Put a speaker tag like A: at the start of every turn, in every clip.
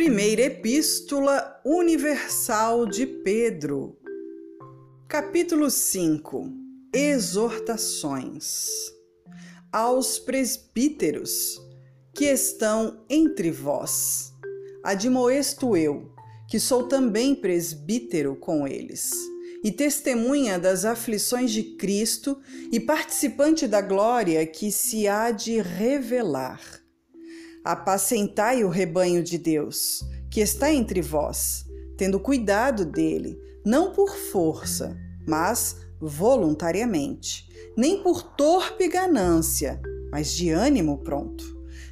A: Primeira Epístola Universal de Pedro, capítulo 5 Exortações aos presbíteros que estão entre vós. Admoesto eu, que sou também presbítero com eles, e testemunha das aflições de Cristo e participante da glória que se há de revelar Apacentai o rebanho de Deus, que está entre vós, tendo cuidado dele, não por força, mas voluntariamente, nem por torpe ganância, mas de ânimo pronto,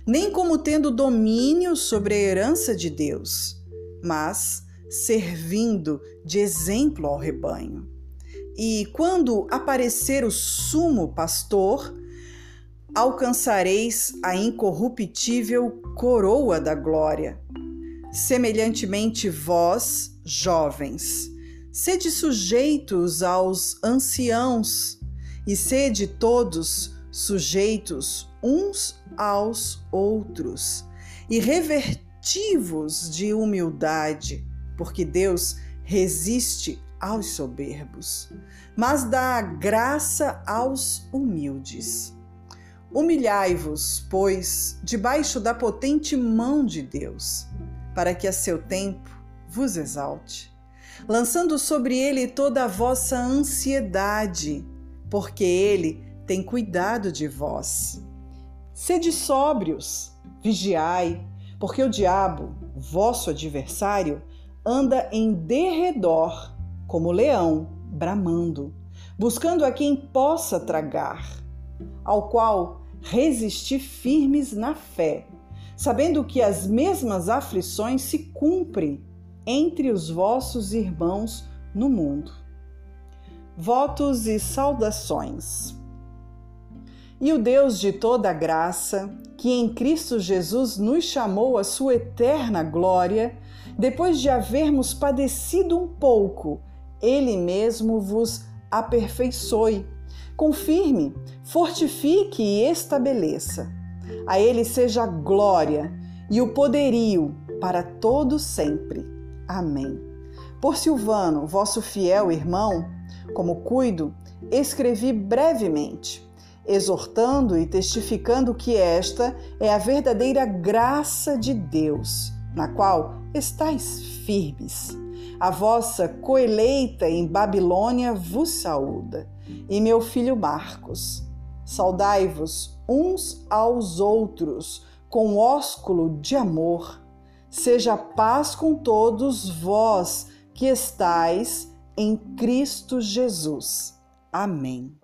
A: nem como tendo domínio sobre a herança de Deus, mas servindo de exemplo ao rebanho. E quando aparecer o sumo pastor, alcançareis a incorruptível coroa da glória. Semelhantemente, vós, jovens, sede sujeitos aos anciãos, e sede todos sujeitos uns aos outros, e revertivos de humildade, porque Deus resiste aos soberbos, mas dá graça aos humildes. Humilhai-vos, pois, debaixo da potente mão de Deus, para que a seu tempo vos exalte, lançando sobre ele toda a vossa ansiedade, porque ele tem cuidado de vós. Sede sóbrios, vigiai, porque o diabo, vosso adversário, anda em derredor, como leão, bramando, buscando a quem possa tragar ao qual resisti firmes na fé, sabendo que as mesmas aflições se cumprem entre os vossos irmãos no mundo. Votos e saudações. E o Deus de toda graça, que em Cristo Jesus nos chamou à sua eterna glória, depois de havermos padecido um pouco, ele mesmo vos aperfeiçoe confirme, fortifique e estabeleça. A Ele seja a glória e o poderio para todo sempre. Amém. Por Silvano, vosso fiel irmão, como cuido, escrevi brevemente, exortando e testificando que esta é a verdadeira graça de Deus, na qual estáis firmes. A vossa coeleita em Babilônia vos saúda e meu filho Marcos. Saudai-vos uns aos outros com ósculo de amor. Seja paz com todos vós que estais em Cristo Jesus. Amém.